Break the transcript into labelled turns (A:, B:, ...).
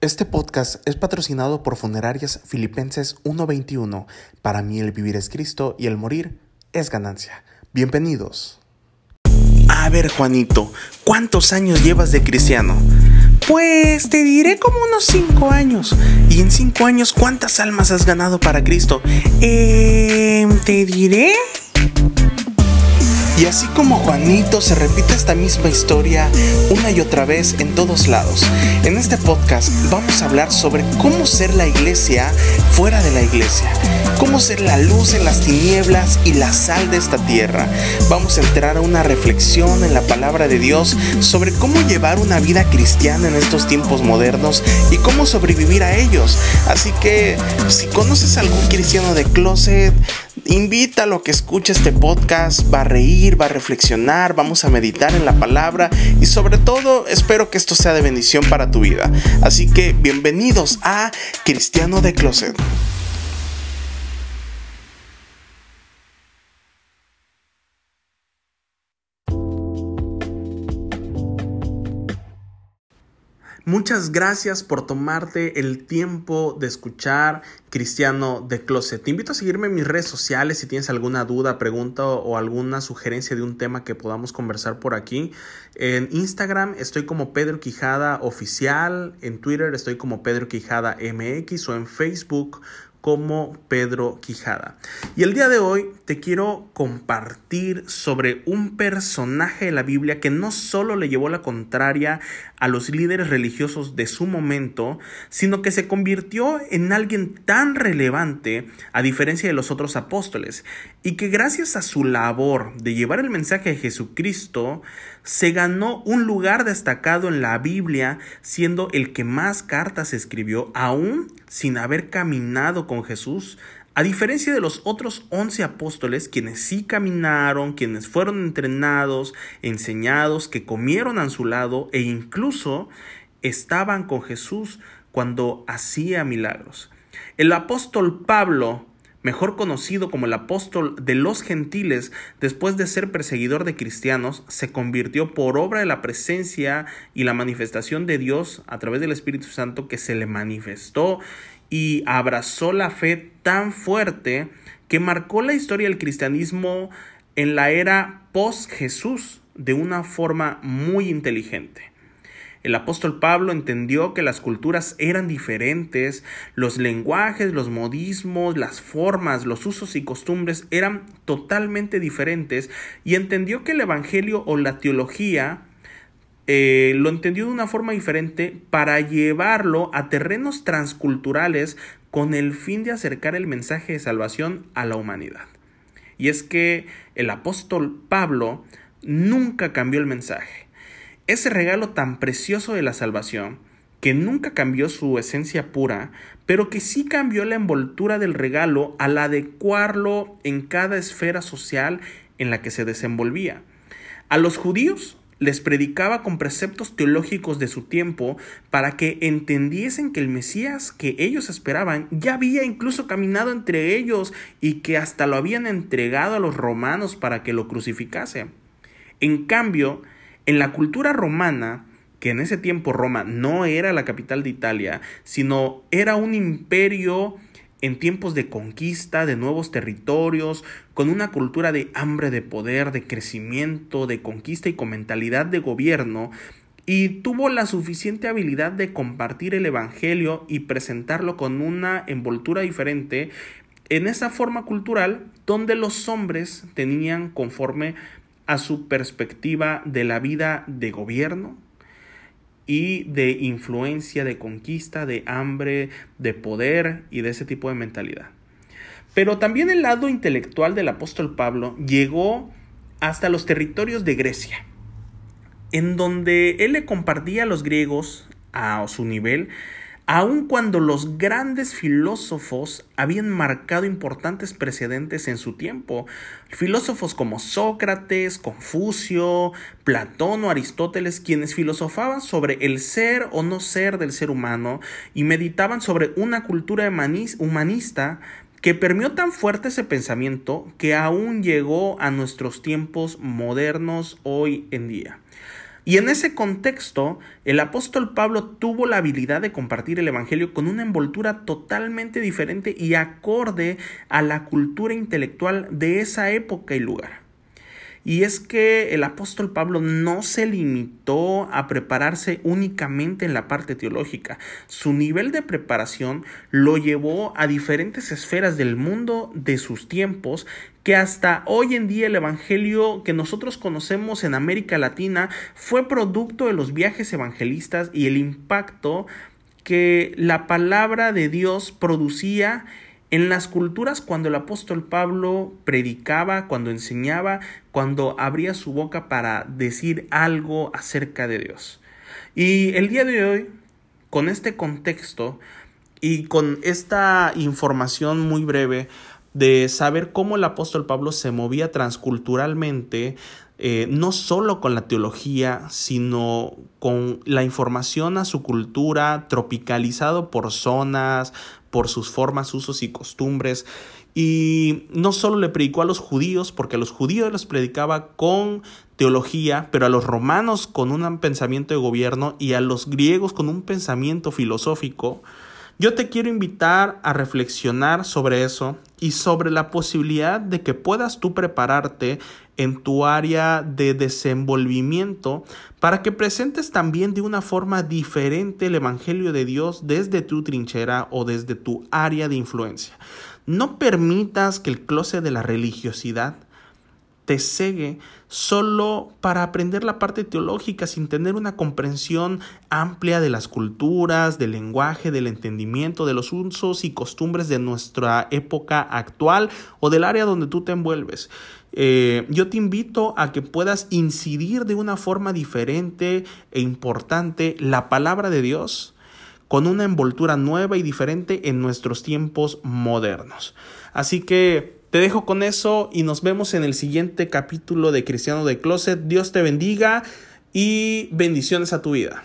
A: Este podcast es patrocinado por Funerarias Filipenses 121. Para mí el vivir es Cristo y el morir es ganancia. Bienvenidos. A ver, Juanito, ¿cuántos años llevas de cristiano?
B: Pues te diré como unos 5 años.
A: ¿Y en 5 años cuántas almas has ganado para Cristo?
B: Eh, te diré
A: y así como Juanito se repite esta misma historia una y otra vez en todos lados. En este podcast vamos a hablar sobre cómo ser la iglesia fuera de la iglesia, cómo ser la luz en las tinieblas y la sal de esta tierra. Vamos a entrar a una reflexión en la palabra de Dios sobre cómo llevar una vida cristiana en estos tiempos modernos y cómo sobrevivir a ellos. Así que si conoces a algún cristiano de closet, Invítalo a que escuche este podcast, va a reír, va a reflexionar, vamos a meditar en la palabra y sobre todo espero que esto sea de bendición para tu vida. Así que bienvenidos a Cristiano de Closet. Muchas gracias por tomarte el tiempo de escuchar Cristiano de Closet. Te invito a seguirme en mis redes sociales si tienes alguna duda, pregunta o alguna sugerencia de un tema que podamos conversar por aquí. En Instagram estoy como Pedro Quijada Oficial, en Twitter estoy como Pedro Quijada MX o en Facebook como Pedro Quijada. Y el día de hoy te quiero compartir sobre un personaje de la Biblia que no solo le llevó la contraria a los líderes religiosos de su momento, sino que se convirtió en alguien tan relevante a diferencia de los otros apóstoles, y que gracias a su labor de llevar el mensaje de Jesucristo, se ganó un lugar destacado en la Biblia, siendo el que más cartas escribió, aún sin haber caminado con Jesús, a diferencia de los otros once apóstoles, quienes sí caminaron, quienes fueron entrenados, enseñados, que comieron a su lado e incluso estaban con Jesús cuando hacía milagros. El apóstol Pablo, mejor conocido como el apóstol de los gentiles, después de ser perseguidor de cristianos, se convirtió por obra de la presencia y la manifestación de Dios a través del Espíritu Santo que se le manifestó y abrazó la fe tan fuerte que marcó la historia del cristianismo en la era post-Jesús de una forma muy inteligente. El apóstol Pablo entendió que las culturas eran diferentes, los lenguajes, los modismos, las formas, los usos y costumbres eran totalmente diferentes y entendió que el Evangelio o la teología eh, lo entendió de una forma diferente para llevarlo a terrenos transculturales con el fin de acercar el mensaje de salvación a la humanidad. Y es que el apóstol Pablo nunca cambió el mensaje. Ese regalo tan precioso de la salvación, que nunca cambió su esencia pura, pero que sí cambió la envoltura del regalo al adecuarlo en cada esfera social en la que se desenvolvía. A los judíos les predicaba con preceptos teológicos de su tiempo para que entendiesen que el Mesías que ellos esperaban ya había incluso caminado entre ellos y que hasta lo habían entregado a los romanos para que lo crucificase. En cambio, en la cultura romana, que en ese tiempo Roma no era la capital de Italia, sino era un imperio en tiempos de conquista de nuevos territorios, con una cultura de hambre de poder, de crecimiento, de conquista y con mentalidad de gobierno, y tuvo la suficiente habilidad de compartir el Evangelio y presentarlo con una envoltura diferente en esa forma cultural donde los hombres tenían conforme a su perspectiva de la vida de gobierno, y de influencia, de conquista, de hambre, de poder y de ese tipo de mentalidad. Pero también el lado intelectual del apóstol Pablo llegó hasta los territorios de Grecia, en donde él le compartía a los griegos a su nivel aun cuando los grandes filósofos habían marcado importantes precedentes en su tiempo. Filósofos como Sócrates, Confucio, Platón o Aristóteles, quienes filosofaban sobre el ser o no ser del ser humano y meditaban sobre una cultura humanista que permeó tan fuerte ese pensamiento que aún llegó a nuestros tiempos modernos hoy en día. Y en ese contexto, el apóstol Pablo tuvo la habilidad de compartir el Evangelio con una envoltura totalmente diferente y acorde a la cultura intelectual de esa época y lugar. Y es que el apóstol Pablo no se limitó a prepararse únicamente en la parte teológica. Su nivel de preparación lo llevó a diferentes esferas del mundo de sus tiempos que hasta hoy en día el Evangelio que nosotros conocemos en América Latina fue producto de los viajes evangelistas y el impacto que la palabra de Dios producía en las culturas cuando el apóstol Pablo predicaba, cuando enseñaba, cuando abría su boca para decir algo acerca de Dios. Y el día de hoy, con este contexto y con esta información muy breve de saber cómo el apóstol Pablo se movía transculturalmente, eh, no solo con la teología, sino con la información a su cultura, tropicalizado por zonas, por sus formas, usos y costumbres. Y no solo le predicó a los judíos, porque a los judíos les predicaba con teología, pero a los romanos con un pensamiento de gobierno y a los griegos con un pensamiento filosófico. Yo te quiero invitar a reflexionar sobre eso y sobre la posibilidad de que puedas tú prepararte en tu área de desenvolvimiento para que presentes también de una forma diferente el Evangelio de Dios desde tu trinchera o desde tu área de influencia. No permitas que el closet de la religiosidad te cegue solo para aprender la parte teológica sin tener una comprensión amplia de las culturas, del lenguaje, del entendimiento, de los usos y costumbres de nuestra época actual o del área donde tú te envuelves. Eh, yo te invito a que puedas incidir de una forma diferente e importante la palabra de Dios con una envoltura nueva y diferente en nuestros tiempos modernos. Así que te dejo con eso y nos vemos en el siguiente capítulo de Cristiano de Closet. Dios te bendiga y bendiciones a tu vida.